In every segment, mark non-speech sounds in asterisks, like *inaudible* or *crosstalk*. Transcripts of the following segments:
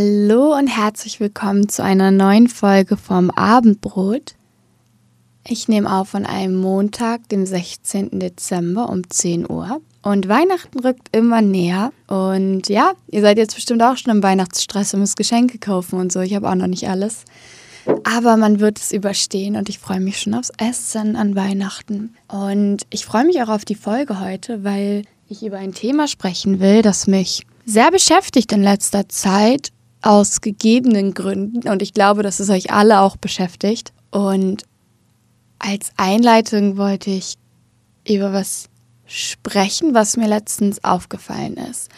Hallo und herzlich willkommen zu einer neuen Folge vom Abendbrot. Ich nehme auf an einem Montag, dem 16. Dezember um 10 Uhr. Und Weihnachten rückt immer näher. Und ja, ihr seid jetzt bestimmt auch schon im Weihnachtsstress und müsst Geschenke kaufen und so. Ich habe auch noch nicht alles. Aber man wird es überstehen und ich freue mich schon aufs Essen an Weihnachten. Und ich freue mich auch auf die Folge heute, weil ich über ein Thema sprechen will, das mich sehr beschäftigt in letzter Zeit aus gegebenen Gründen und ich glaube, dass es euch alle auch beschäftigt. Und als Einleitung wollte ich über was sprechen, was mir letztens aufgefallen ist.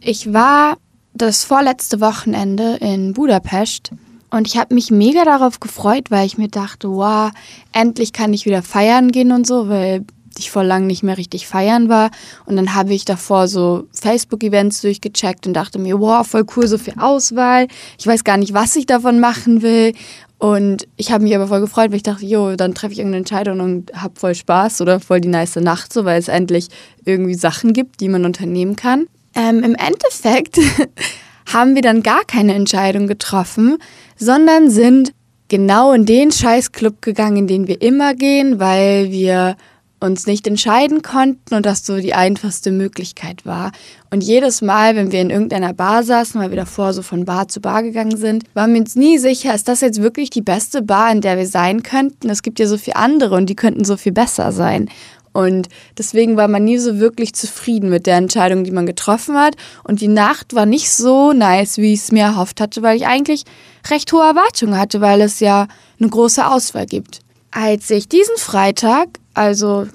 Ich war das vorletzte Wochenende in Budapest und ich habe mich mega darauf gefreut, weil ich mir dachte, wow, endlich kann ich wieder feiern gehen und so, weil ich vor lang nicht mehr richtig feiern war. Und dann habe ich davor so Facebook-Events durchgecheckt und dachte mir, wow, voll cool, so viel Auswahl. Ich weiß gar nicht, was ich davon machen will. Und ich habe mich aber voll gefreut, weil ich dachte, jo, dann treffe ich irgendeine Entscheidung und habe voll Spaß oder voll die nice Nacht, so weil es endlich irgendwie Sachen gibt, die man unternehmen kann. Ähm, Im Endeffekt *laughs* haben wir dann gar keine Entscheidung getroffen, sondern sind genau in den Scheißclub gegangen, in den wir immer gehen, weil wir uns nicht entscheiden konnten und das so die einfachste Möglichkeit war. Und jedes Mal, wenn wir in irgendeiner Bar saßen, weil wir davor so von Bar zu Bar gegangen sind, waren wir uns nie sicher, ist das jetzt wirklich die beste Bar, in der wir sein könnten? Es gibt ja so viele andere und die könnten so viel besser sein. Und deswegen war man nie so wirklich zufrieden mit der Entscheidung, die man getroffen hat. Und die Nacht war nicht so nice, wie ich es mir erhofft hatte, weil ich eigentlich recht hohe Erwartungen hatte, weil es ja eine große Auswahl gibt. Als ich diesen Freitag also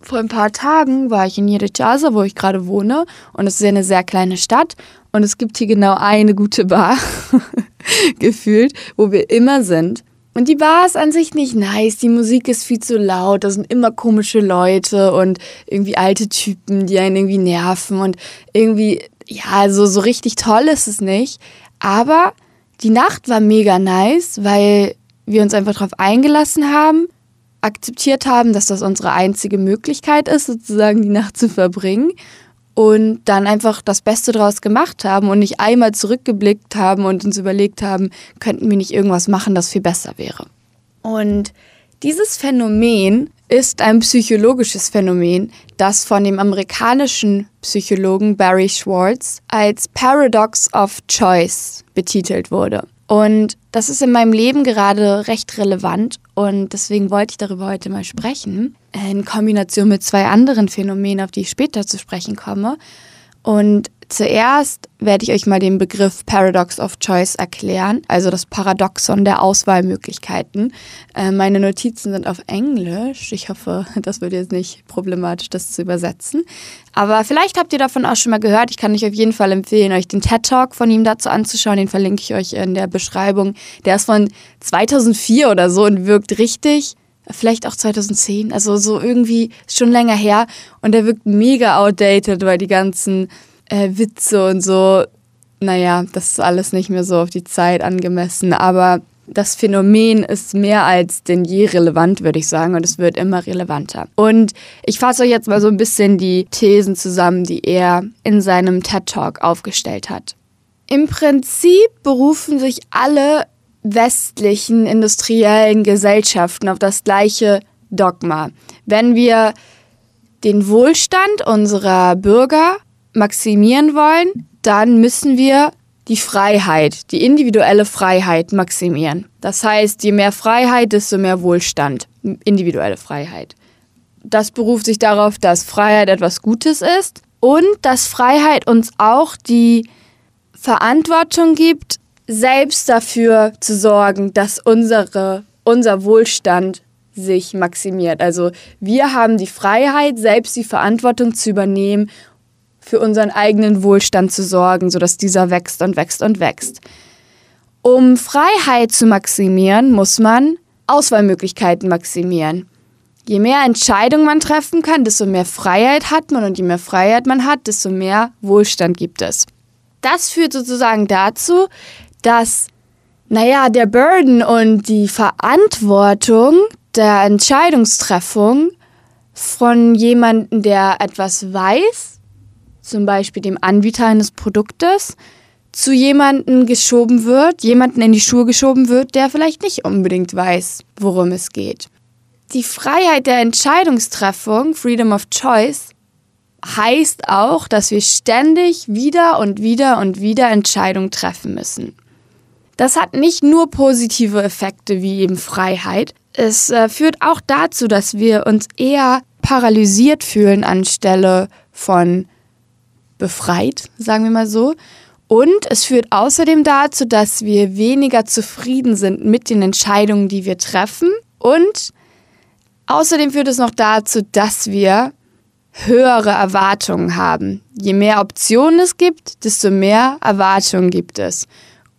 vor ein paar Tagen war ich in Jerichaza, wo ich gerade wohne. Und es ist ja eine sehr kleine Stadt. Und es gibt hier genau eine gute Bar, *laughs* gefühlt, wo wir immer sind. Und die Bar ist an sich nicht nice. Die Musik ist viel zu laut. Da sind immer komische Leute und irgendwie alte Typen, die einen irgendwie nerven. Und irgendwie, ja, also so richtig toll ist es nicht. Aber die Nacht war mega nice, weil wir uns einfach darauf eingelassen haben akzeptiert haben, dass das unsere einzige Möglichkeit ist, sozusagen die Nacht zu verbringen und dann einfach das Beste draus gemacht haben und nicht einmal zurückgeblickt haben und uns überlegt haben, könnten wir nicht irgendwas machen, das viel besser wäre. Und dieses Phänomen ist ein psychologisches Phänomen, das von dem amerikanischen Psychologen Barry Schwartz als Paradox of Choice betitelt wurde. Und das ist in meinem Leben gerade recht relevant und deswegen wollte ich darüber heute mal sprechen, in Kombination mit zwei anderen Phänomenen, auf die ich später zu sprechen komme. Und zuerst werde ich euch mal den Begriff Paradox of Choice erklären, also das Paradoxon der Auswahlmöglichkeiten. Äh, meine Notizen sind auf Englisch. Ich hoffe, *laughs* das wird jetzt nicht problematisch, das zu übersetzen. Aber vielleicht habt ihr davon auch schon mal gehört. Ich kann euch auf jeden Fall empfehlen, euch den TED Talk von ihm dazu anzuschauen. Den verlinke ich euch in der Beschreibung. Der ist von 2004 oder so und wirkt richtig vielleicht auch 2010, also so irgendwie schon länger her und der wirkt mega outdated, weil die ganzen äh, Witze und so, naja, das ist alles nicht mehr so auf die Zeit angemessen, aber das Phänomen ist mehr als denn je relevant, würde ich sagen, und es wird immer relevanter. Und ich fasse euch jetzt mal so ein bisschen die Thesen zusammen, die er in seinem TED Talk aufgestellt hat. Im Prinzip berufen sich alle westlichen industriellen Gesellschaften auf das gleiche Dogma. Wenn wir den Wohlstand unserer Bürger maximieren wollen, dann müssen wir die Freiheit, die individuelle Freiheit maximieren. Das heißt, je mehr Freiheit, desto mehr Wohlstand, individuelle Freiheit. Das beruft sich darauf, dass Freiheit etwas Gutes ist und dass Freiheit uns auch die Verantwortung gibt, selbst dafür zu sorgen, dass unsere, unser Wohlstand sich maximiert. Also wir haben die Freiheit, selbst die Verantwortung zu übernehmen, für unseren eigenen Wohlstand zu sorgen, sodass dieser wächst und wächst und wächst. Um Freiheit zu maximieren, muss man Auswahlmöglichkeiten maximieren. Je mehr Entscheidungen man treffen kann, desto mehr Freiheit hat man und je mehr Freiheit man hat, desto mehr Wohlstand gibt es. Das führt sozusagen dazu, dass, naja, der Burden und die Verantwortung der Entscheidungstreffung von jemandem, der etwas weiß, zum Beispiel dem Anbieter eines Produktes, zu jemandem geschoben wird, jemanden in die Schuhe geschoben wird, der vielleicht nicht unbedingt weiß, worum es geht. Die Freiheit der Entscheidungstreffung, Freedom of Choice, heißt auch, dass wir ständig wieder und wieder und wieder Entscheidungen treffen müssen. Das hat nicht nur positive Effekte wie eben Freiheit, es äh, führt auch dazu, dass wir uns eher paralysiert fühlen anstelle von befreit, sagen wir mal so. Und es führt außerdem dazu, dass wir weniger zufrieden sind mit den Entscheidungen, die wir treffen. Und außerdem führt es noch dazu, dass wir höhere Erwartungen haben. Je mehr Optionen es gibt, desto mehr Erwartungen gibt es.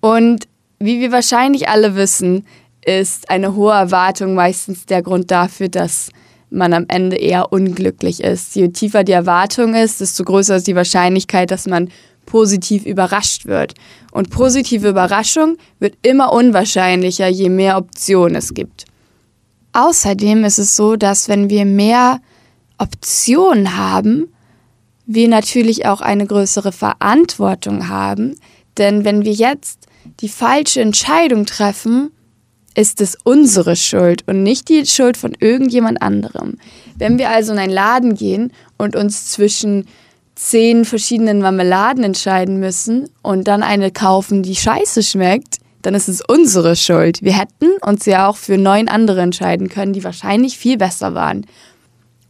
Und wie wir wahrscheinlich alle wissen, ist eine hohe Erwartung meistens der Grund dafür, dass man am Ende eher unglücklich ist. Je tiefer die Erwartung ist, desto größer ist die Wahrscheinlichkeit, dass man positiv überrascht wird. Und positive Überraschung wird immer unwahrscheinlicher, je mehr Optionen es gibt. Außerdem ist es so, dass wenn wir mehr Optionen haben, wir natürlich auch eine größere Verantwortung haben. Denn wenn wir jetzt die falsche Entscheidung treffen, ist es unsere Schuld und nicht die Schuld von irgendjemand anderem. Wenn wir also in einen Laden gehen und uns zwischen zehn verschiedenen Marmeladen entscheiden müssen und dann eine kaufen, die scheiße schmeckt, dann ist es unsere Schuld. Wir hätten uns ja auch für neun andere entscheiden können, die wahrscheinlich viel besser waren.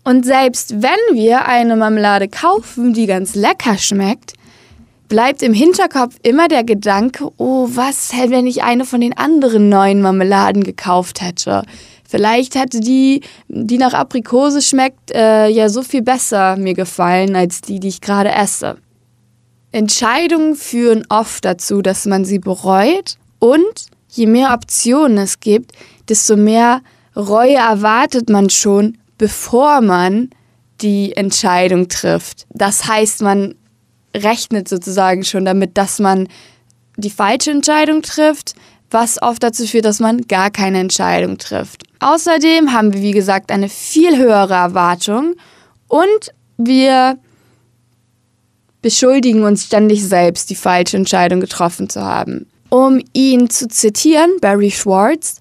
Und selbst wenn wir eine Marmelade kaufen, die ganz lecker schmeckt, bleibt im Hinterkopf immer der Gedanke, oh, was, wenn ich eine von den anderen neuen Marmeladen gekauft hätte? Vielleicht hätte die, die nach Aprikose schmeckt, äh, ja so viel besser mir gefallen als die, die ich gerade esse. Entscheidungen führen oft dazu, dass man sie bereut und je mehr Optionen es gibt, desto mehr Reue erwartet man schon, bevor man die Entscheidung trifft. Das heißt, man rechnet sozusagen schon damit, dass man die falsche Entscheidung trifft, was oft dazu führt, dass man gar keine Entscheidung trifft. Außerdem haben wir, wie gesagt, eine viel höhere Erwartung und wir beschuldigen uns ständig selbst, die falsche Entscheidung getroffen zu haben. Um ihn zu zitieren, Barry Schwartz,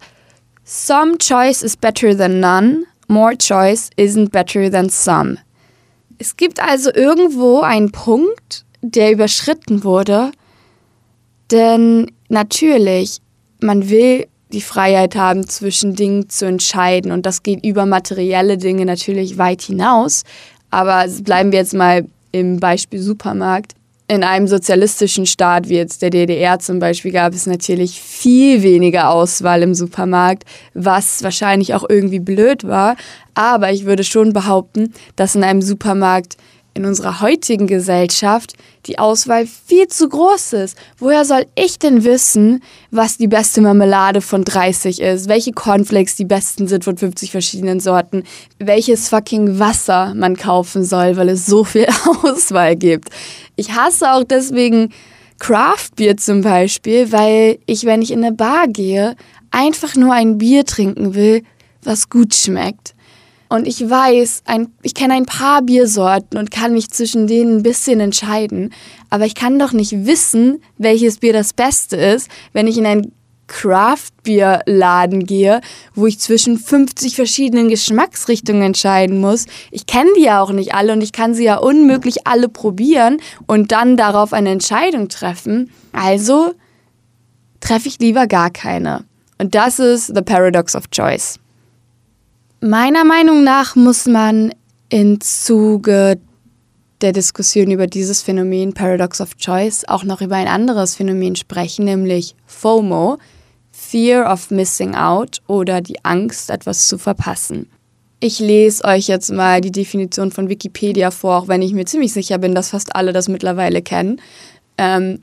Some choice is better than none, more choice isn't better than some. Es gibt also irgendwo einen Punkt, der überschritten wurde, denn natürlich, man will die Freiheit haben, zwischen Dingen zu entscheiden. Und das geht über materielle Dinge natürlich weit hinaus. Aber bleiben wir jetzt mal im Beispiel Supermarkt in einem sozialistischen Staat wie jetzt der DDR zum Beispiel gab es natürlich viel weniger Auswahl im Supermarkt, was wahrscheinlich auch irgendwie blöd war. Aber ich würde schon behaupten, dass in einem Supermarkt in unserer heutigen Gesellschaft die Auswahl viel zu groß ist. Woher soll ich denn wissen, was die beste Marmelade von 30 ist, welche Cornflakes die besten sind von 50 verschiedenen Sorten, welches fucking Wasser man kaufen soll, weil es so viel *laughs* Auswahl gibt. Ich hasse auch deswegen Craft Beer zum Beispiel, weil ich, wenn ich in eine Bar gehe, einfach nur ein Bier trinken will, was gut schmeckt. Und ich weiß, ein, ich kenne ein paar Biersorten und kann mich zwischen denen ein bisschen entscheiden. Aber ich kann doch nicht wissen, welches Bier das Beste ist, wenn ich in einen Craft-Bier-Laden gehe, wo ich zwischen 50 verschiedenen Geschmacksrichtungen entscheiden muss. Ich kenne die ja auch nicht alle und ich kann sie ja unmöglich alle probieren und dann darauf eine Entscheidung treffen. Also treffe ich lieber gar keine. Und das ist the paradox of choice. Meiner Meinung nach muss man im Zuge der Diskussion über dieses Phänomen Paradox of Choice auch noch über ein anderes Phänomen sprechen, nämlich FOMO, Fear of Missing Out oder die Angst, etwas zu verpassen. Ich lese euch jetzt mal die Definition von Wikipedia vor, auch wenn ich mir ziemlich sicher bin, dass fast alle das mittlerweile kennen. Ähm,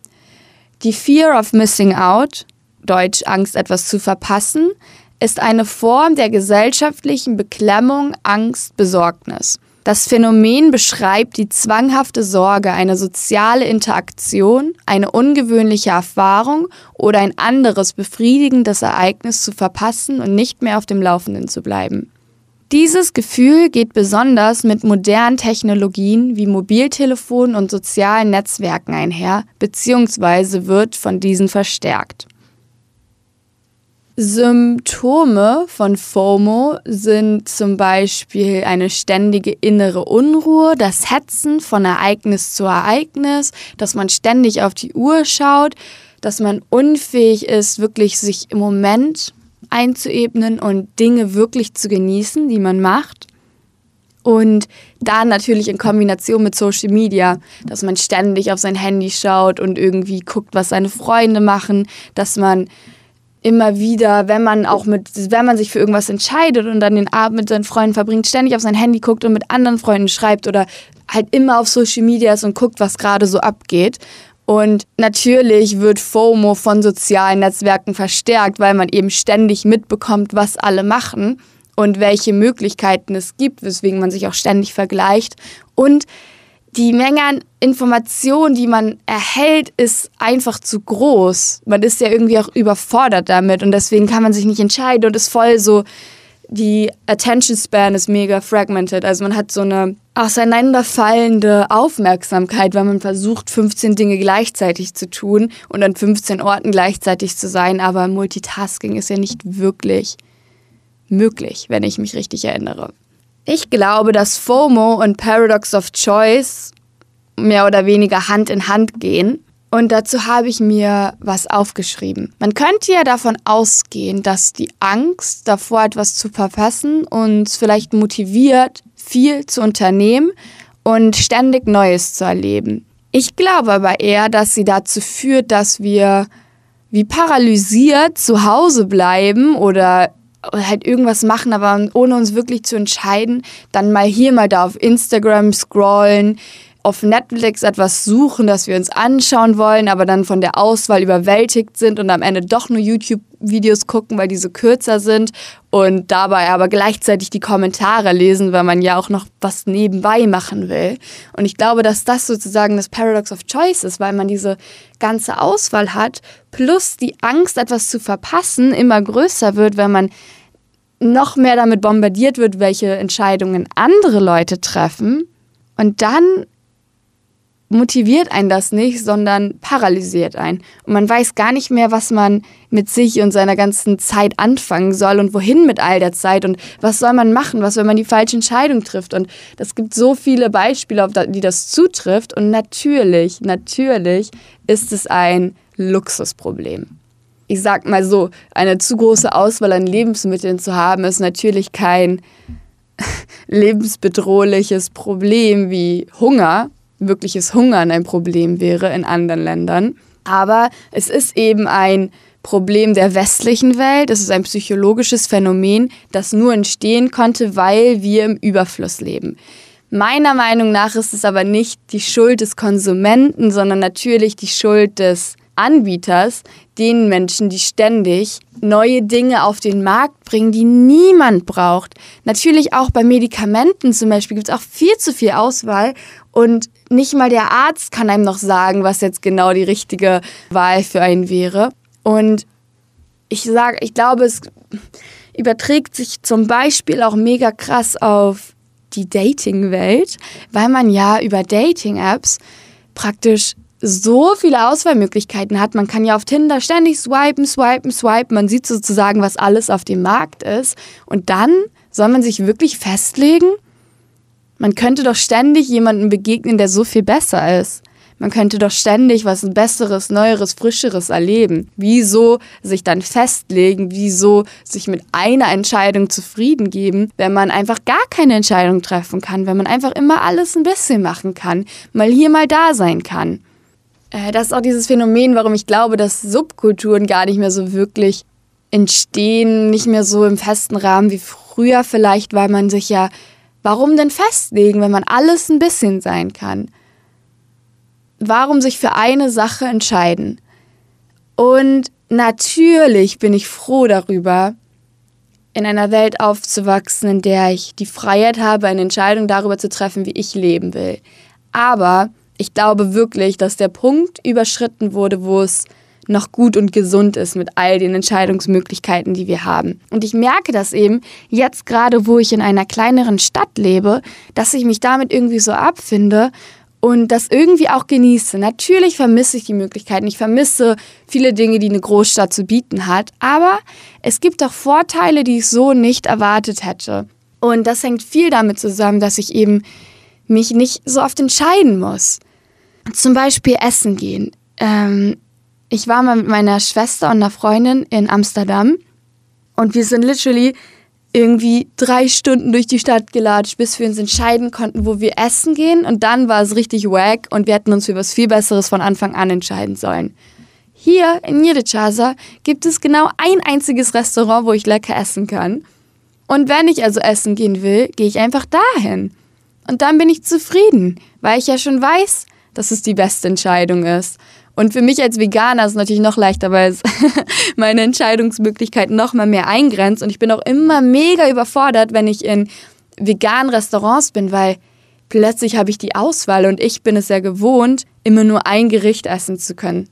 die Fear of Missing Out, Deutsch Angst, etwas zu verpassen, ist eine Form der gesellschaftlichen Beklemmung, Angst, Besorgnis. Das Phänomen beschreibt die zwanghafte Sorge, eine soziale Interaktion, eine ungewöhnliche Erfahrung oder ein anderes befriedigendes Ereignis zu verpassen und nicht mehr auf dem Laufenden zu bleiben. Dieses Gefühl geht besonders mit modernen Technologien wie Mobiltelefonen und sozialen Netzwerken einher, beziehungsweise wird von diesen verstärkt. Symptome von FOMO sind zum Beispiel eine ständige innere Unruhe, das Hetzen von Ereignis zu Ereignis, dass man ständig auf die Uhr schaut, dass man unfähig ist, wirklich sich im Moment einzuebnen und Dinge wirklich zu genießen, die man macht. Und dann natürlich in Kombination mit Social Media, dass man ständig auf sein Handy schaut und irgendwie guckt, was seine Freunde machen, dass man immer wieder, wenn man auch mit, wenn man sich für irgendwas entscheidet und dann den Abend mit seinen Freunden verbringt, ständig auf sein Handy guckt und mit anderen Freunden schreibt oder halt immer auf Social Media ist und guckt, was gerade so abgeht. Und natürlich wird FOMO von sozialen Netzwerken verstärkt, weil man eben ständig mitbekommt, was alle machen und welche Möglichkeiten es gibt, weswegen man sich auch ständig vergleicht. Und die Menge an Informationen, die man erhält, ist einfach zu groß. Man ist ja irgendwie auch überfordert damit und deswegen kann man sich nicht entscheiden und ist voll so, die Attention Span ist mega fragmented. Also man hat so eine auseinanderfallende Aufmerksamkeit, weil man versucht, 15 Dinge gleichzeitig zu tun und an 15 Orten gleichzeitig zu sein. Aber Multitasking ist ja nicht wirklich möglich, wenn ich mich richtig erinnere. Ich glaube, dass FOMO und Paradox of Choice mehr oder weniger Hand in Hand gehen. Und dazu habe ich mir was aufgeschrieben. Man könnte ja davon ausgehen, dass die Angst davor, etwas zu verpassen, uns vielleicht motiviert, viel zu unternehmen und ständig Neues zu erleben. Ich glaube aber eher, dass sie dazu führt, dass wir wie paralysiert zu Hause bleiben oder halt irgendwas machen, aber ohne uns wirklich zu entscheiden, dann mal hier, mal da auf Instagram scrollen, auf Netflix etwas suchen, das wir uns anschauen wollen, aber dann von der Auswahl überwältigt sind und am Ende doch nur YouTube-Videos gucken, weil diese kürzer sind und dabei aber gleichzeitig die Kommentare lesen, weil man ja auch noch was nebenbei machen will. Und ich glaube, dass das sozusagen das Paradox of Choice ist, weil man diese ganze Auswahl hat, plus die Angst, etwas zu verpassen, immer größer wird, wenn man noch mehr damit bombardiert wird, welche Entscheidungen andere Leute treffen. Und dann motiviert einen das nicht, sondern paralysiert einen. Und man weiß gar nicht mehr, was man mit sich und seiner ganzen Zeit anfangen soll und wohin mit all der Zeit und was soll man machen, was, wenn man die falsche Entscheidung trifft. Und es gibt so viele Beispiele, auf die das zutrifft. Und natürlich, natürlich ist es ein Luxusproblem. Ich sag mal so, eine zu große Auswahl an Lebensmitteln zu haben, ist natürlich kein *laughs* lebensbedrohliches Problem wie Hunger, wirkliches Hungern ein Problem wäre in anderen Ländern. Aber es ist eben ein Problem der westlichen Welt. Es ist ein psychologisches Phänomen, das nur entstehen konnte, weil wir im Überfluss leben. Meiner Meinung nach ist es aber nicht die Schuld des Konsumenten, sondern natürlich die Schuld des Anbieters, den Menschen, die ständig neue Dinge auf den Markt bringen, die niemand braucht. Natürlich auch bei Medikamenten zum Beispiel gibt es auch viel zu viel Auswahl und nicht mal der Arzt kann einem noch sagen, was jetzt genau die richtige Wahl für einen wäre. Und ich sage, ich glaube, es überträgt sich zum Beispiel auch mega krass auf die Dating-Welt, weil man ja über Dating-Apps praktisch so viele Auswahlmöglichkeiten hat. Man kann ja auf Tinder ständig swipen, swipen, swipen. Man sieht sozusagen, was alles auf dem Markt ist. Und dann soll man sich wirklich festlegen? Man könnte doch ständig jemandem begegnen, der so viel besser ist. Man könnte doch ständig was Besseres, Neueres, Frischeres erleben. Wieso sich dann festlegen? Wieso sich mit einer Entscheidung zufrieden geben, wenn man einfach gar keine Entscheidung treffen kann? Wenn man einfach immer alles ein bisschen machen kann? Mal hier, mal da sein kann? Äh, das ist auch dieses Phänomen, warum ich glaube, dass Subkulturen gar nicht mehr so wirklich entstehen, nicht mehr so im festen Rahmen wie früher vielleicht, weil man sich ja, warum denn festlegen, wenn man alles ein bisschen sein kann? Warum sich für eine Sache entscheiden? Und natürlich bin ich froh darüber, in einer Welt aufzuwachsen, in der ich die Freiheit habe, eine Entscheidung darüber zu treffen, wie ich leben will. Aber ich glaube wirklich, dass der Punkt überschritten wurde, wo es noch gut und gesund ist mit all den Entscheidungsmöglichkeiten, die wir haben. Und ich merke das eben jetzt gerade, wo ich in einer kleineren Stadt lebe, dass ich mich damit irgendwie so abfinde und das irgendwie auch genieße. Natürlich vermisse ich die Möglichkeiten. Ich vermisse viele Dinge, die eine Großstadt zu bieten hat. Aber es gibt auch Vorteile, die ich so nicht erwartet hätte. Und das hängt viel damit zusammen, dass ich eben mich nicht so oft entscheiden muss. Zum Beispiel essen gehen. Ähm, ich war mal mit meiner Schwester und einer Freundin in Amsterdam und wir sind literally irgendwie drei Stunden durch die Stadt gelatscht, bis wir uns entscheiden konnten, wo wir essen gehen. Und dann war es richtig wack und wir hätten uns für was viel Besseres von Anfang an entscheiden sollen. Hier in Njedechaza gibt es genau ein einziges Restaurant, wo ich lecker essen kann. Und wenn ich also essen gehen will, gehe ich einfach dahin. Und dann bin ich zufrieden, weil ich ja schon weiß, dass es die beste Entscheidung ist. Und für mich als Veganer ist es natürlich noch leichter, weil es *laughs* meine Entscheidungsmöglichkeiten noch mal mehr eingrenzt. Und ich bin auch immer mega überfordert, wenn ich in veganen Restaurants bin, weil plötzlich habe ich die Auswahl und ich bin es ja gewohnt, immer nur ein Gericht essen zu können.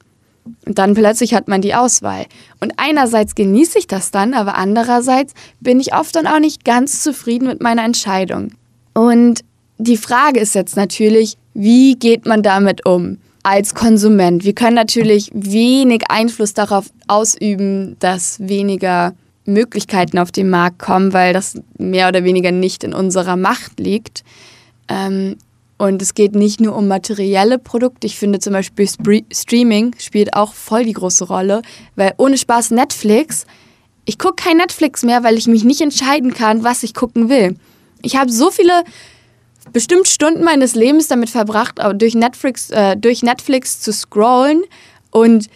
Und dann plötzlich hat man die Auswahl. Und einerseits genieße ich das dann, aber andererseits bin ich oft dann auch nicht ganz zufrieden mit meiner Entscheidung. Und die Frage ist jetzt natürlich, wie geht man damit um? als Konsument. Wir können natürlich wenig Einfluss darauf ausüben, dass weniger Möglichkeiten auf den Markt kommen, weil das mehr oder weniger nicht in unserer Macht liegt. Ähm, und es geht nicht nur um materielle Produkte. Ich finde zum Beispiel Streaming spielt auch voll die große Rolle, weil ohne Spaß Netflix, ich gucke kein Netflix mehr, weil ich mich nicht entscheiden kann, was ich gucken will. Ich habe so viele bestimmt Stunden meines Lebens damit verbracht, durch Netflix, äh, durch Netflix zu scrollen und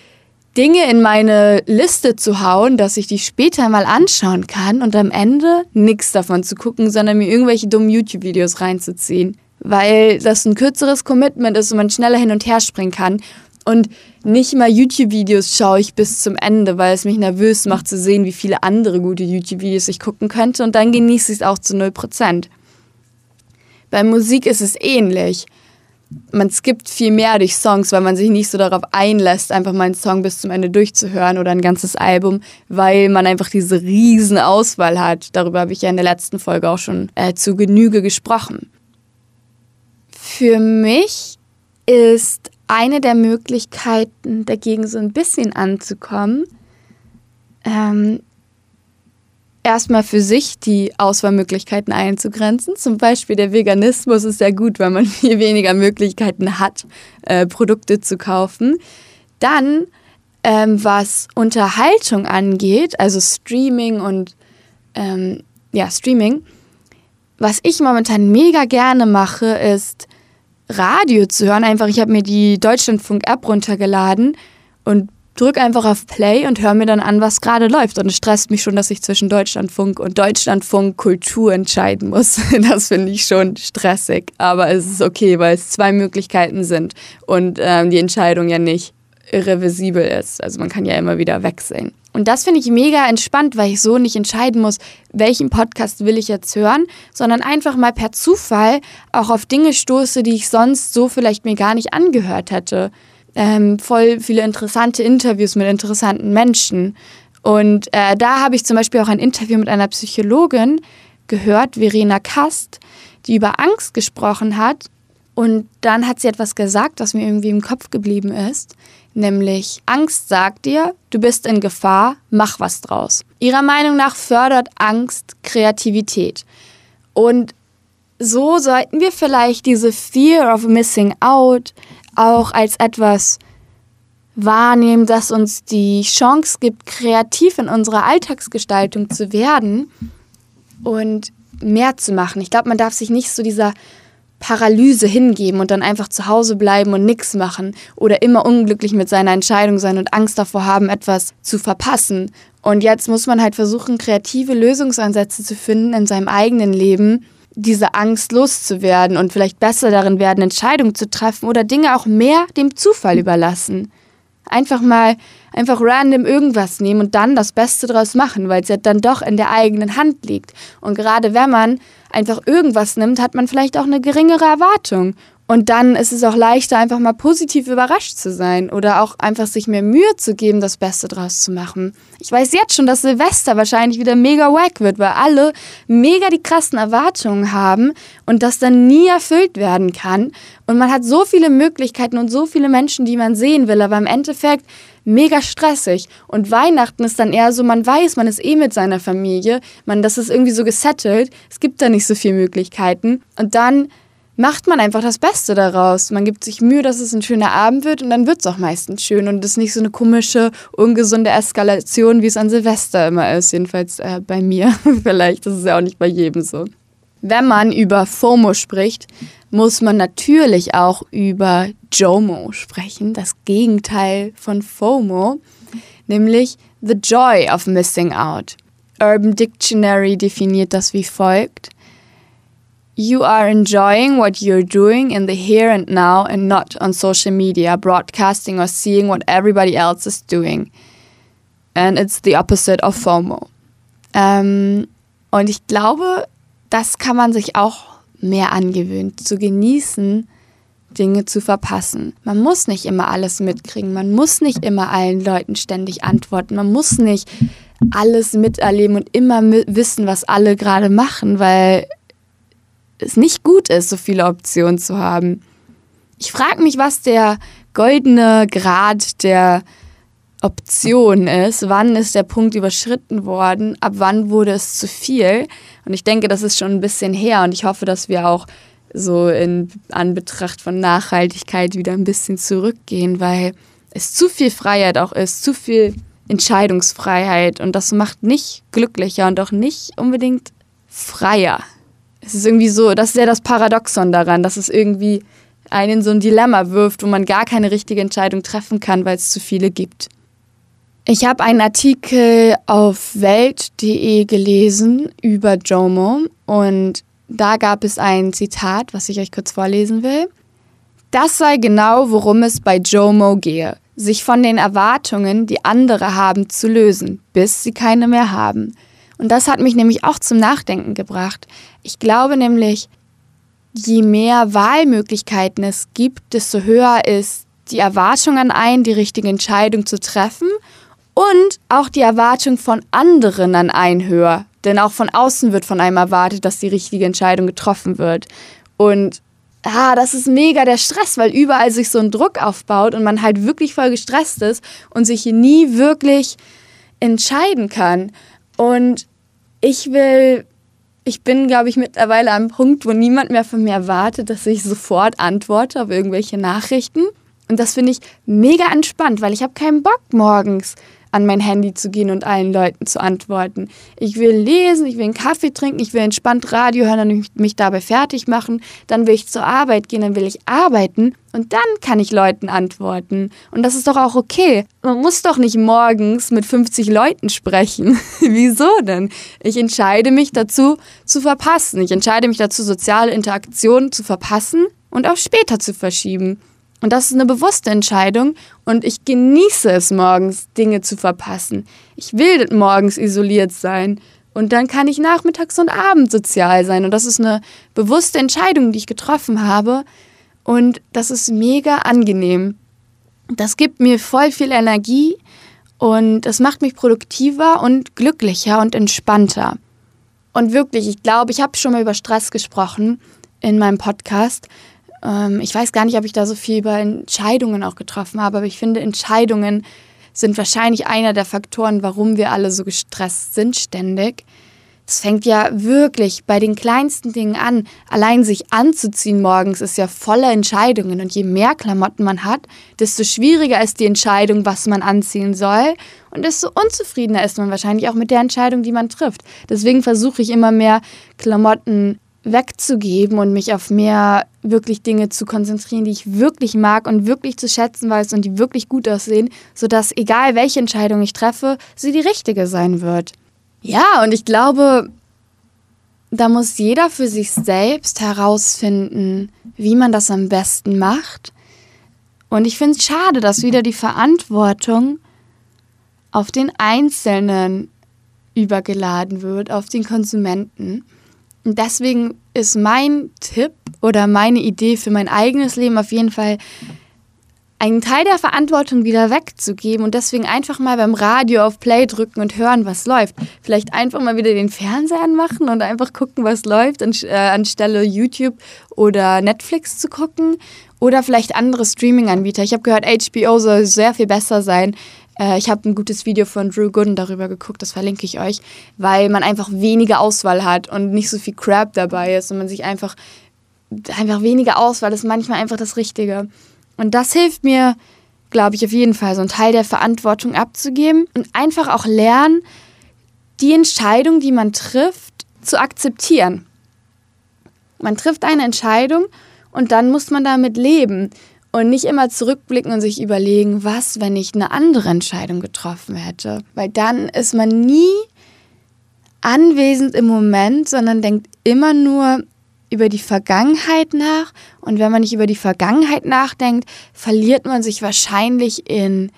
Dinge in meine Liste zu hauen, dass ich die später mal anschauen kann und am Ende nichts davon zu gucken, sondern mir irgendwelche dummen YouTube-Videos reinzuziehen. Weil das ein kürzeres Commitment ist und man schneller hin und her springen kann. Und nicht mal YouTube-Videos schaue ich bis zum Ende, weil es mich nervös macht zu sehen, wie viele andere gute YouTube-Videos ich gucken könnte. Und dann genieße ich es auch zu 0%. Bei Musik ist es ähnlich. Man skippt viel mehr durch Songs, weil man sich nicht so darauf einlässt, einfach mal einen Song bis zum Ende durchzuhören oder ein ganzes Album, weil man einfach diese riesen Auswahl hat. Darüber habe ich ja in der letzten Folge auch schon äh, zu Genüge gesprochen. Für mich ist eine der Möglichkeiten, dagegen so ein bisschen anzukommen, ähm, erstmal für sich die Auswahlmöglichkeiten einzugrenzen. Zum Beispiel der Veganismus ist sehr gut, weil man *laughs* viel weniger Möglichkeiten hat, äh, Produkte zu kaufen. Dann, ähm, was Unterhaltung angeht, also Streaming und ähm, ja, Streaming, was ich momentan mega gerne mache, ist Radio zu hören. Einfach, ich habe mir die Deutschlandfunk-App runtergeladen und drück einfach auf Play und hör mir dann an, was gerade läuft. Und es stresst mich schon, dass ich zwischen Deutschlandfunk und Deutschlandfunk Kultur entscheiden muss. *laughs* Das finde ich schon stressig. Aber es ist okay, weil es zwei Möglichkeiten sind und ähm, die Entscheidung ja nicht irreversibel ist. Also man kann ja immer wieder wechseln. Und das finde ich mega entspannt, weil ich so nicht entscheiden muss, welchen Podcast will ich jetzt hören, sondern einfach mal per Zufall auch auf Dinge stoße, die ich sonst so vielleicht mir gar nicht angehört hätte ähm, voll viele interessante Interviews mit interessanten Menschen. Und äh, da habe ich zum Beispiel auch ein Interview mit einer Psychologin gehört, Verena Kast, die über Angst gesprochen hat. Und dann hat sie etwas gesagt, das mir irgendwie im Kopf geblieben ist. Nämlich, Angst sagt dir, du bist in Gefahr, mach was draus. Ihrer Meinung nach fördert Angst Kreativität. Und so sollten wir vielleicht diese Fear of Missing Out, auch als etwas wahrnehmen, das uns die Chance gibt, kreativ in unserer Alltagsgestaltung zu werden und mehr zu machen. Ich glaube, man darf sich nicht so dieser Paralyse hingeben und dann einfach zu Hause bleiben und nichts machen oder immer unglücklich mit seiner Entscheidung sein und Angst davor haben, etwas zu verpassen. Und jetzt muss man halt versuchen, kreative Lösungsansätze zu finden in seinem eigenen Leben, diese Angst loszuwerden und vielleicht besser darin werden, Entscheidungen zu treffen oder Dinge auch mehr dem Zufall überlassen. Einfach mal, einfach random irgendwas nehmen und dann das Beste draus machen, weil es ja dann doch in der eigenen Hand liegt. Und gerade wenn man einfach irgendwas nimmt, hat man vielleicht auch eine geringere Erwartung Und dann ist es auch leichter, einfach mal positiv überrascht zu sein oder auch einfach sich mehr Mühe zu geben, das Beste draus zu machen. Ich weiß jetzt schon, dass Silvester wahrscheinlich wieder mega wack wird, weil alle mega die krassen Erwartungen haben und das dann nie erfüllt werden kann. Und man hat so viele Möglichkeiten und so viele Menschen, die man sehen will, aber im Endeffekt mega stressig. Und Weihnachten ist dann eher so, man weiß, man ist eh mit seiner Familie, man, das ist irgendwie so gesettelt, es gibt da nicht so viele Möglichkeiten. Und dann macht man einfach das Beste daraus. Man gibt sich Mühe, dass es ein schöner Abend wird und dann wird es auch meistens schön und es ist nicht so eine komische, ungesunde Eskalation, wie es an Silvester immer ist. Jedenfalls äh, bei mir. *laughs* Vielleicht ist es ja auch nicht bei jedem so. Wenn man über FOMO spricht, muss man natürlich auch über JOMO sprechen, das Gegenteil von FOMO, nämlich The Joy of Missing Out. Urban Dictionary definiert das wie folgt. You are enjoying what you're doing in the here and now and not on social media, broadcasting or seeing what everybody else is doing. And it's the opposite of FOMO. Ähm, und ich glaube, das kann man sich auch mehr angewöhnen, zu genießen, Dinge zu verpassen. Man muss nicht immer alles mitkriegen, man muss nicht immer allen Leuten ständig antworten, man muss nicht alles miterleben und immer wissen, was alle gerade machen, weil es nicht gut ist, so viele Optionen zu haben. Ich frage mich, was der goldene Grad der Option ist. Wann ist der Punkt überschritten worden? Ab wann wurde es zu viel? Und ich denke, das ist schon ein bisschen her und ich hoffe, dass wir auch so in Anbetracht von Nachhaltigkeit wieder ein bisschen zurückgehen, weil es zu viel Freiheit auch ist, zu viel Entscheidungsfreiheit und das macht nicht glücklicher und auch nicht unbedingt freier es ist irgendwie so, das ist ja das Paradoxon daran, dass es irgendwie einen in so ein Dilemma wirft, wo man gar keine richtige Entscheidung treffen kann, weil es zu viele gibt. Ich habe einen Artikel auf welt.de gelesen über Jomo und da gab es ein Zitat, was ich euch kurz vorlesen will. Das sei genau, worum es bei Jomo gehe, sich von den Erwartungen, die andere haben, zu lösen, bis sie keine mehr haben. Und das hat mich nämlich auch zum Nachdenken gebracht. Ich glaube nämlich, je mehr Wahlmöglichkeiten es gibt, desto höher ist die Erwartung an einen, die richtige Entscheidung zu treffen und auch die Erwartung von anderen an einen höher. Denn auch von außen wird von einem erwartet, dass die richtige Entscheidung getroffen wird. Und ah, das ist mega der Stress, weil überall sich so ein Druck aufbaut und man halt wirklich voll gestresst ist und sich nie wirklich entscheiden kann. Und ich will, ich bin, glaube ich, mittlerweile am Punkt, wo niemand mehr von mir erwartet, dass ich sofort antworte auf irgendwelche Nachrichten. Und das finde ich mega entspannt, weil ich habe keinen Bock morgens an mein Handy zu gehen und allen Leuten zu antworten. Ich will lesen, ich will einen Kaffee trinken, ich will entspannt Radio hören und mich dabei fertig machen. Dann will ich zur Arbeit gehen, dann will ich arbeiten und dann kann ich Leuten antworten. Und das ist doch auch okay. Man muss doch nicht morgens mit 50 Leuten sprechen. *laughs* Wieso denn? Ich entscheide mich dazu zu verpassen. Ich entscheide mich dazu, soziale Interaktionen zu verpassen und auf später zu verschieben. Und das ist eine bewusste Entscheidung und ich genieße es morgens, Dinge zu verpassen. Ich will morgens isoliert sein und dann kann ich nachmittags und abends sozial sein. Und das ist eine bewusste Entscheidung, die ich getroffen habe und das ist mega angenehm. Das gibt mir voll viel Energie und das macht mich produktiver und glücklicher und entspannter. Und wirklich, ich glaube, ich habe schon mal über Stress gesprochen in meinem Podcast. Ähm, ich weiß gar nicht, ob ich da so viel über Entscheidungen auch getroffen habe, aber ich finde, Entscheidungen sind wahrscheinlich einer der Faktoren, warum wir alle so gestresst sind ständig. Es fängt ja wirklich bei den kleinsten Dingen an. Allein sich anzuziehen morgens ist ja voller Entscheidungen. Und je mehr Klamotten man hat, desto schwieriger ist die Entscheidung, was man anziehen soll. Und desto unzufriedener ist man wahrscheinlich auch mit der Entscheidung, die man trifft. Deswegen versuche ich immer mehr Klamotten wegzugeben und mich auf mehr wirklich Dinge zu konzentrieren, die ich wirklich mag und wirklich zu schätzen weiß und die wirklich gut aussehen, sodass egal welche Entscheidung ich treffe, sie die richtige sein wird. Ja, und ich glaube, da muss jeder für sich selbst herausfinden, wie man das am besten macht. Und ich finde es schade, dass wieder die Verantwortung auf den Einzelnen übergeladen wird, auf den Konsumenten. Deswegen ist mein Tipp oder meine Idee für mein eigenes Leben auf jeden Fall einen Teil der Verantwortung wieder wegzugeben und deswegen einfach mal beim Radio auf Play drücken und hören, was läuft. Vielleicht einfach mal wieder den Fernseher anmachen und einfach gucken, was läuft, äh, anstelle YouTube oder Netflix zu gucken oder vielleicht andere Streaming-Anbieter. Ich habe gehört, HBO soll sehr viel besser sein. Äh, ich habe ein gutes Video von Drew Gooden darüber geguckt, das verlinke ich euch, weil man einfach weniger Auswahl hat und nicht so viel Crap dabei ist und man sich einfach, einfach weniger Auswahl ist manchmal einfach das Richtige. Und das hilft mir, glaube ich, auf jeden Fall, so einen Teil der Verantwortung abzugeben und einfach auch lernen, die Entscheidung, die man trifft, zu akzeptieren. Man trifft eine Entscheidung und dann muss man damit leben und nicht immer zurückblicken und sich überlegen, was, wenn ich eine andere Entscheidung getroffen hätte. Weil dann ist man nie anwesend im Moment, sondern denkt immer nur, über die Vergangenheit nach. Und wenn man nicht über die Vergangenheit nachdenkt, verliert man sich wahrscheinlich in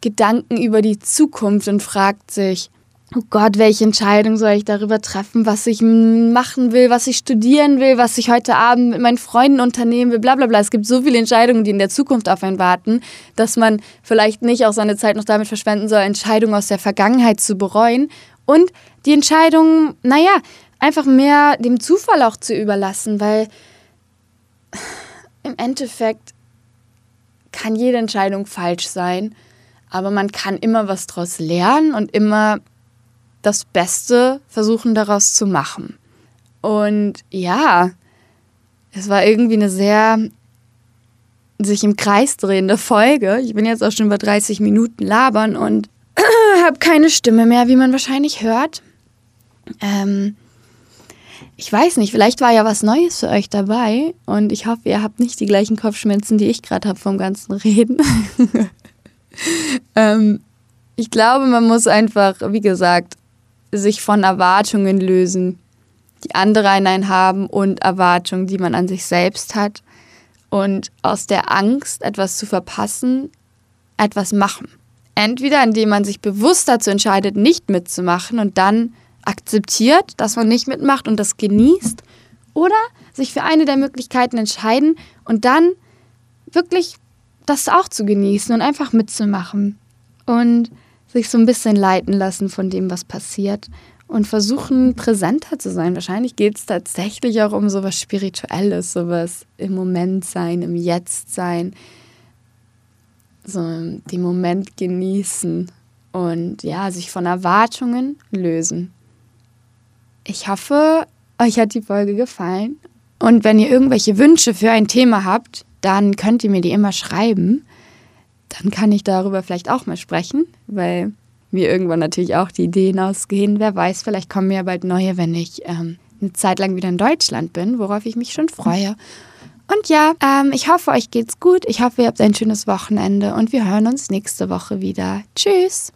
Gedanken über die Zukunft und fragt sich, oh Gott, welche Entscheidung soll ich darüber treffen, was ich machen will, was ich studieren will, was ich heute Abend mit meinen Freunden unternehmen will, bla bla bla. Es gibt so viele Entscheidungen, die in der Zukunft auf einen warten, dass man vielleicht nicht auch seine Zeit noch damit verschwenden soll, Entscheidungen aus der Vergangenheit zu bereuen. Und die Entscheidungen, naja, einfach mehr dem Zufall auch zu überlassen, weil im Endeffekt kann jede Entscheidung falsch sein, aber man kann immer was daraus lernen und immer das Beste versuchen daraus zu machen. Und ja, es war irgendwie eine sehr sich im Kreis drehende Folge. Ich bin jetzt auch schon über 30 Minuten labern und *clears throat* habe keine Stimme mehr, wie man wahrscheinlich hört. Ähm, ich weiß nicht, vielleicht war ja was Neues für euch dabei und ich hoffe, ihr habt nicht die gleichen Kopfschmerzen, die ich gerade habe vom ganzen Reden. *laughs* ähm, ich glaube, man muss einfach, wie gesagt, sich von Erwartungen lösen, die andere an einen haben und Erwartungen, die man an sich selbst hat. Und aus der Angst, etwas zu verpassen, etwas machen. Entweder indem man sich bewusst dazu entscheidet, nicht mitzumachen und dann akzeptiert, dass man nicht mitmacht und das genießt oder sich für eine der Möglichkeiten entscheiden und dann wirklich das auch zu genießen und einfach mitzumachen und sich so ein bisschen leiten lassen von dem, was passiert und versuchen präsenter zu sein. Wahrscheinlich geht es tatsächlich auch um sowas Spirituelles, sowas im Moment sein, im Jetzt sein, so den Moment genießen und ja, sich von Erwartungen lösen. Ich hoffe, euch hat die Folge gefallen. Und wenn ihr irgendwelche Wünsche für ein Thema habt, dann könnt ihr mir die immer schreiben. Dann kann ich darüber vielleicht auch mal sprechen, weil mir irgendwann natürlich auch die Ideen ausgehen. Wer weiß, vielleicht kommen mir bald neue, wenn ich ähm, eine Zeit lang wieder in Deutschland bin, worauf ich mich schon freue. Und ja, ähm, ich hoffe, euch geht's gut. Ich hoffe, ihr habt ein schönes Wochenende und wir hören uns nächste Woche wieder. Tschüss!